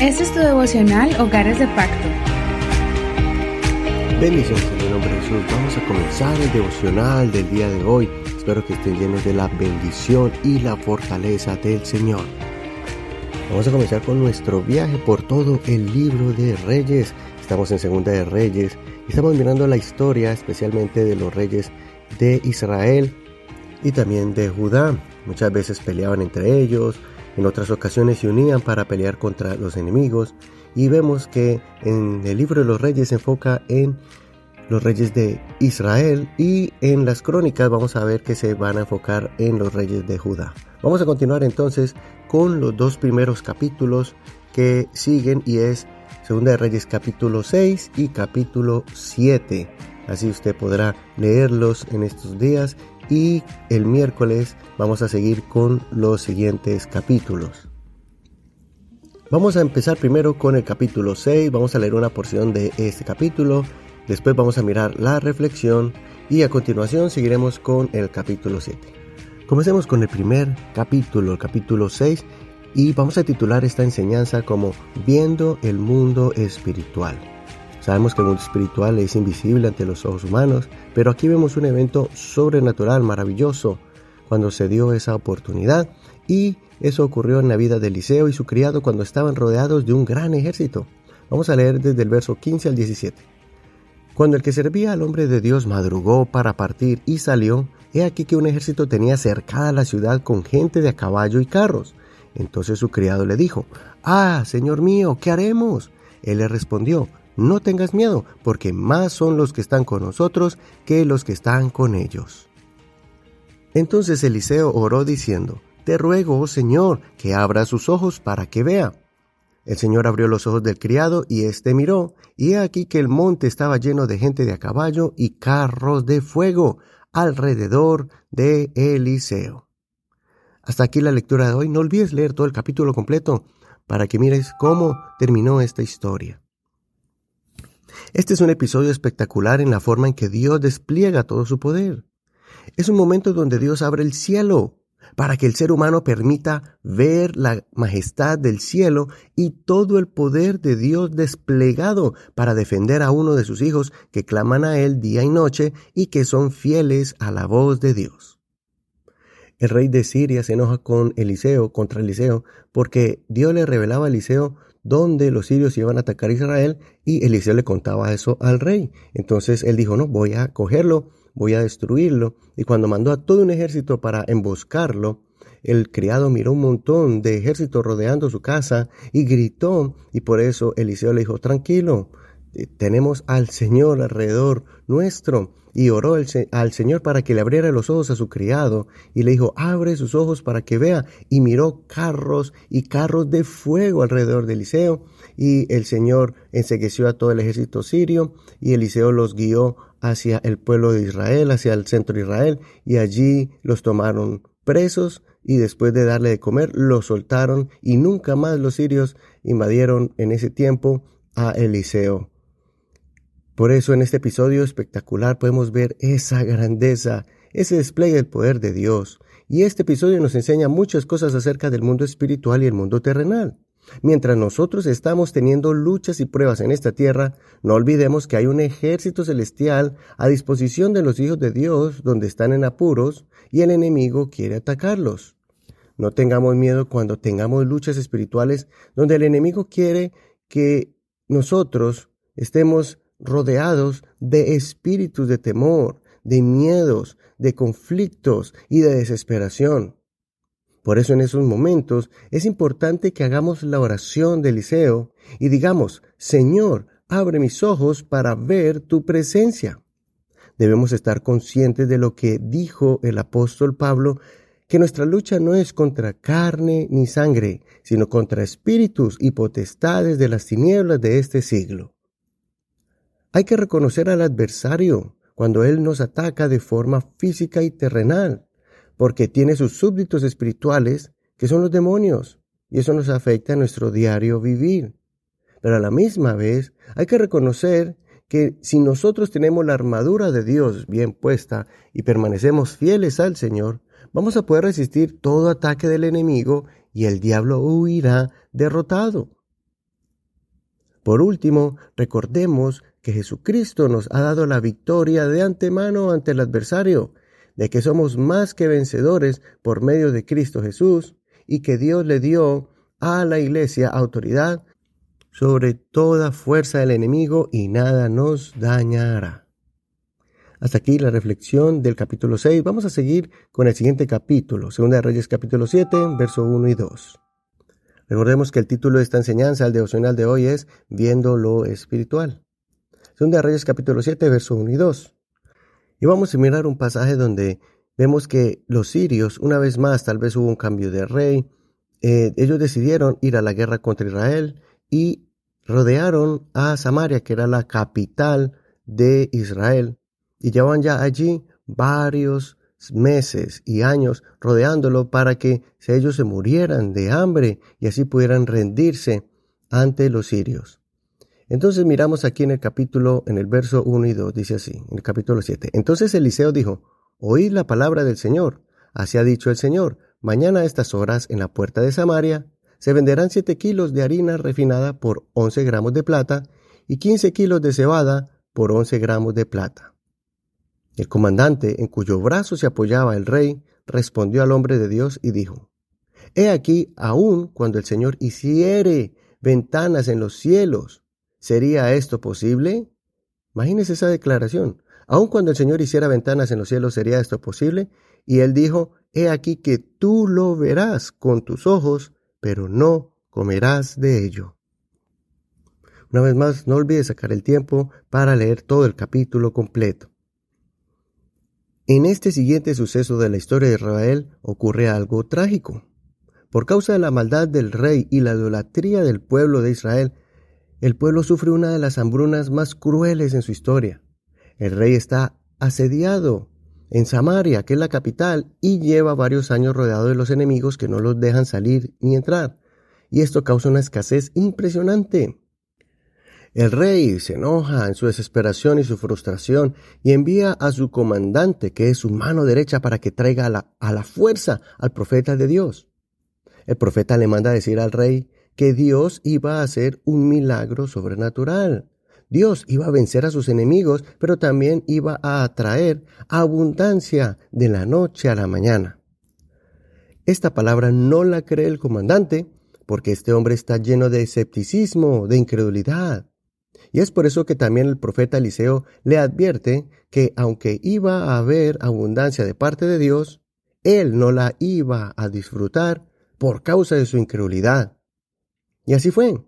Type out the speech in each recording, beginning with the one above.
Este es tu devocional Hogares de Pacto. Bendiciones en el nombre de Jesús. Vamos a comenzar el devocional del día de hoy. Espero que estén llenos de la bendición y la fortaleza del Señor. Vamos a comenzar con nuestro viaje por todo el libro de Reyes. Estamos en Segunda de Reyes y estamos mirando la historia especialmente de los reyes de Israel y también de Judá. Muchas veces peleaban entre ellos, en otras ocasiones se unían para pelear contra los enemigos y vemos que en el libro de los reyes se enfoca en los reyes de Israel y en las crónicas vamos a ver que se van a enfocar en los reyes de Judá. Vamos a continuar entonces con los dos primeros capítulos que siguen y es Segunda de Reyes capítulo 6 y capítulo 7. Así usted podrá leerlos en estos días y el miércoles vamos a seguir con los siguientes capítulos. Vamos a empezar primero con el capítulo 6, vamos a leer una porción de este capítulo, después vamos a mirar la reflexión y a continuación seguiremos con el capítulo 7. Comencemos con el primer capítulo, el capítulo 6, y vamos a titular esta enseñanza como Viendo el mundo espiritual. Sabemos que el mundo espiritual es invisible ante los ojos humanos, pero aquí vemos un evento sobrenatural, maravilloso, cuando se dio esa oportunidad y eso ocurrió en la vida de Eliseo y su criado cuando estaban rodeados de un gran ejército. Vamos a leer desde el verso 15 al 17. Cuando el que servía al hombre de Dios madrugó para partir y salió, he aquí que un ejército tenía cercada la ciudad con gente de a caballo y carros. Entonces su criado le dijo, Ah, señor mío, ¿qué haremos? Él le respondió, no tengas miedo, porque más son los que están con nosotros que los que están con ellos. Entonces Eliseo oró diciendo, Te ruego, oh Señor, que abra sus ojos para que vea. El Señor abrió los ojos del criado y éste miró, y he aquí que el monte estaba lleno de gente de a caballo y carros de fuego alrededor de Eliseo. Hasta aquí la lectura de hoy. No olvides leer todo el capítulo completo para que mires cómo terminó esta historia. Este es un episodio espectacular en la forma en que Dios despliega todo su poder. Es un momento donde Dios abre el cielo para que el ser humano permita ver la majestad del cielo y todo el poder de Dios desplegado para defender a uno de sus hijos que claman a Él día y noche y que son fieles a la voz de Dios. El rey de Siria se enoja con Eliseo, contra Eliseo, porque Dios le revelaba a Eliseo donde los sirios iban a atacar a Israel y Eliseo le contaba eso al rey. Entonces él dijo, no, voy a cogerlo, voy a destruirlo. Y cuando mandó a todo un ejército para emboscarlo, el criado miró un montón de ejércitos rodeando su casa y gritó, y por eso Eliseo le dijo, tranquilo, tenemos al Señor alrededor nuestro. Y oró al Señor para que le abriera los ojos a su criado y le dijo, abre sus ojos para que vea. Y miró carros y carros de fuego alrededor de Eliseo. Y el Señor ensegueció a todo el ejército sirio y Eliseo los guió hacia el pueblo de Israel, hacia el centro de Israel. Y allí los tomaron presos y después de darle de comer los soltaron y nunca más los sirios invadieron en ese tiempo a Eliseo. Por eso en este episodio espectacular podemos ver esa grandeza, ese despliegue del poder de Dios. Y este episodio nos enseña muchas cosas acerca del mundo espiritual y el mundo terrenal. Mientras nosotros estamos teniendo luchas y pruebas en esta tierra, no olvidemos que hay un ejército celestial a disposición de los hijos de Dios donde están en apuros y el enemigo quiere atacarlos. No tengamos miedo cuando tengamos luchas espirituales donde el enemigo quiere que nosotros estemos rodeados de espíritus de temor, de miedos, de conflictos y de desesperación. Por eso en esos momentos es importante que hagamos la oración de Eliseo y digamos, Señor, abre mis ojos para ver tu presencia. Debemos estar conscientes de lo que dijo el apóstol Pablo, que nuestra lucha no es contra carne ni sangre, sino contra espíritus y potestades de las tinieblas de este siglo. Hay que reconocer al adversario cuando él nos ataca de forma física y terrenal, porque tiene sus súbditos espirituales, que son los demonios, y eso nos afecta a nuestro diario vivir. Pero a la misma vez hay que reconocer que si nosotros tenemos la armadura de Dios bien puesta y permanecemos fieles al Señor, vamos a poder resistir todo ataque del enemigo y el diablo huirá derrotado. Por último, recordemos que Jesucristo nos ha dado la victoria de antemano ante el adversario, de que somos más que vencedores por medio de Cristo Jesús y que Dios le dio a la iglesia autoridad sobre toda fuerza del enemigo y nada nos dañará. Hasta aquí la reflexión del capítulo 6. Vamos a seguir con el siguiente capítulo, Segunda de Reyes capítulo 7, verso 1 y 2. Recordemos que el título de esta enseñanza, el devocional de hoy es Viendo lo espiritual. Segunda de Reyes capítulo 7, verso 1 y 2. Y vamos a mirar un pasaje donde vemos que los sirios, una vez más, tal vez hubo un cambio de rey, eh, ellos decidieron ir a la guerra contra Israel y rodearon a Samaria, que era la capital de Israel, y llevaban ya allí varios meses y años rodeándolo para que ellos se murieran de hambre y así pudieran rendirse ante los sirios. Entonces miramos aquí en el capítulo, en el verso 1 y 2, dice así, en el capítulo 7. Entonces Eliseo dijo, Oíd la palabra del Señor. Así ha dicho el Señor, mañana a estas horas en la puerta de Samaria se venderán siete kilos de harina refinada por once gramos de plata y quince kilos de cebada por once gramos de plata. El comandante, en cuyo brazo se apoyaba el rey, respondió al hombre de Dios y dijo, He aquí, aun cuando el Señor hiciere ventanas en los cielos, ¿sería esto posible? Imagínese esa declaración. Aun cuando el Señor hiciera ventanas en los cielos, ¿sería esto posible? Y él dijo, He aquí que tú lo verás con tus ojos, pero no comerás de ello. Una vez más, no olvides sacar el tiempo para leer todo el capítulo completo. En este siguiente suceso de la historia de Israel ocurre algo trágico. Por causa de la maldad del rey y la idolatría del pueblo de Israel, el pueblo sufre una de las hambrunas más crueles en su historia. El rey está asediado en Samaria, que es la capital, y lleva varios años rodeado de los enemigos que no los dejan salir ni entrar. Y esto causa una escasez impresionante. El rey se enoja en su desesperación y su frustración y envía a su comandante, que es su mano derecha, para que traiga a la, fuerza al profeta de Dios. El profeta le manda a decir al rey que Dios iba a hacer un milagro sobrenatural. Dios iba a vencer a sus enemigos, pero también iba a atraer abundancia de la noche a la mañana. Esta palabra no la cree el comandante, porque este hombre está lleno de escepticismo, de incredulidad. Y es por eso que también el profeta Eliseo le advierte que aunque iba a haber abundancia de parte de Dios, él no la iba a disfrutar por causa de su incredulidad. Y así fue.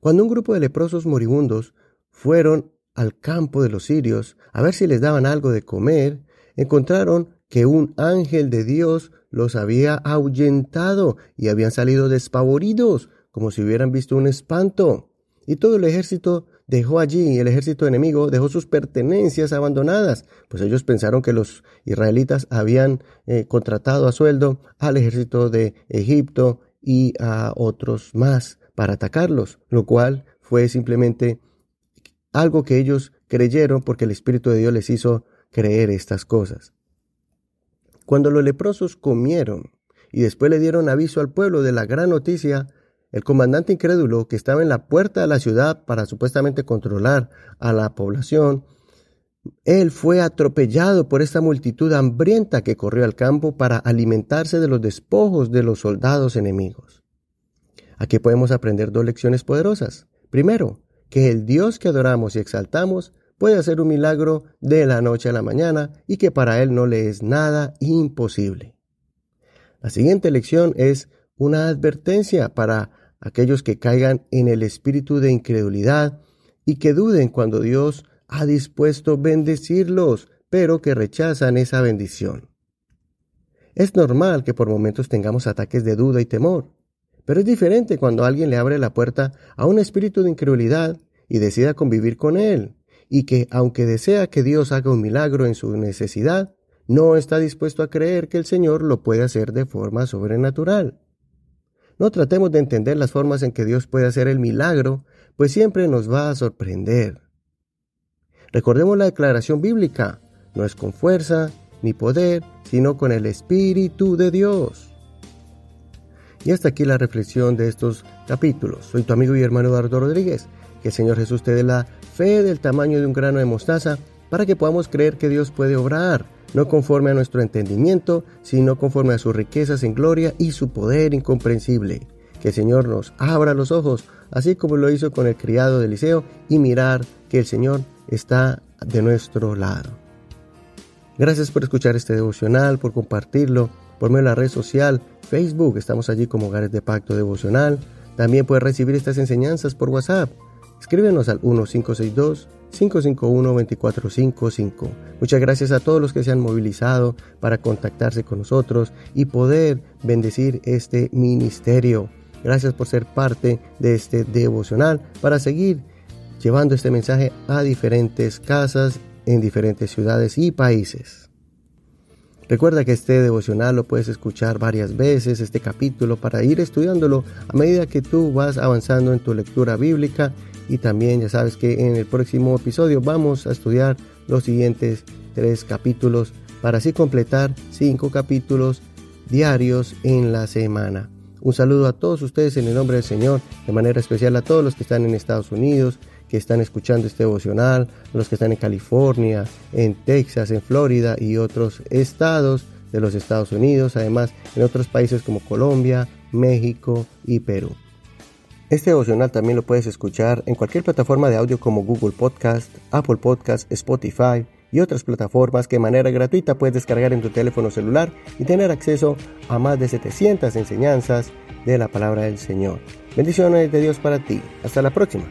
Cuando un grupo de leprosos moribundos fueron al campo de los sirios a ver si les daban algo de comer, encontraron que un ángel de Dios los había ahuyentado y habían salido despavoridos, como si hubieran visto un espanto. Y todo el ejército dejó allí, el ejército enemigo dejó sus pertenencias abandonadas, pues ellos pensaron que los israelitas habían eh, contratado a sueldo al ejército de Egipto y a otros más para atacarlos, lo cual fue simplemente algo que ellos creyeron porque el Espíritu de Dios les hizo creer estas cosas. Cuando los leprosos comieron y después le dieron aviso al pueblo de la gran noticia, el comandante incrédulo que estaba en la puerta de la ciudad para supuestamente controlar a la población, él fue atropellado por esta multitud hambrienta que corrió al campo para alimentarse de los despojos de los soldados enemigos. Aquí podemos aprender dos lecciones poderosas. Primero, que el Dios que adoramos y exaltamos puede hacer un milagro de la noche a la mañana y que para Él no le es nada imposible. La siguiente lección es una advertencia para aquellos que caigan en el espíritu de incredulidad y que duden cuando Dios ha dispuesto bendecirlos, pero que rechazan esa bendición. Es normal que por momentos tengamos ataques de duda y temor, pero es diferente cuando alguien le abre la puerta a un espíritu de incredulidad y decida convivir con él, y que aunque desea que Dios haga un milagro en su necesidad, no está dispuesto a creer que el Señor lo puede hacer de forma sobrenatural. No tratemos de entender las formas en que Dios puede hacer el milagro, pues siempre nos va a sorprender. Recordemos la declaración bíblica, no es con fuerza ni poder, sino con el Espíritu de Dios. Y hasta aquí la reflexión de estos capítulos. Soy tu amigo y hermano Eduardo Rodríguez. Que el Señor Jesús te dé la fe del tamaño de un grano de mostaza para que podamos creer que Dios puede obrar, no conforme a nuestro entendimiento, sino conforme a sus riquezas en gloria y su poder incomprensible. Que el Señor nos abra los ojos, así como lo hizo con el criado de Eliseo, y mirar que el Señor está de nuestro lado. Gracias por escuchar este devocional, por compartirlo por medio de la red social Facebook. Estamos allí como Hogares de Pacto Devocional. También puedes recibir estas enseñanzas por WhatsApp. Escríbenos al 1562-551-2455. Muchas gracias a todos los que se han movilizado para contactarse con nosotros y poder bendecir este ministerio. Gracias por ser parte de este devocional para seguir llevando este mensaje a diferentes casas en diferentes ciudades y países. Recuerda que este devocional lo puedes escuchar varias veces, este capítulo, para ir estudiándolo a medida que tú vas avanzando en tu lectura bíblica. Y también ya sabes que en el próximo episodio vamos a estudiar los siguientes tres capítulos para así completar cinco capítulos diarios en la semana. Un saludo a todos ustedes en el nombre del Señor, de manera especial a todos los que están en Estados Unidos, que están escuchando este devocional, los que están en California, en Texas, en Florida y otros estados de los Estados Unidos, además en otros países como Colombia, México y Perú. Este devocional también lo puedes escuchar en cualquier plataforma de audio como Google Podcast, Apple Podcast, Spotify y otras plataformas que de manera gratuita puedes descargar en tu teléfono celular y tener acceso a más de 700 enseñanzas de la palabra del Señor. Bendiciones de Dios para ti. Hasta la próxima.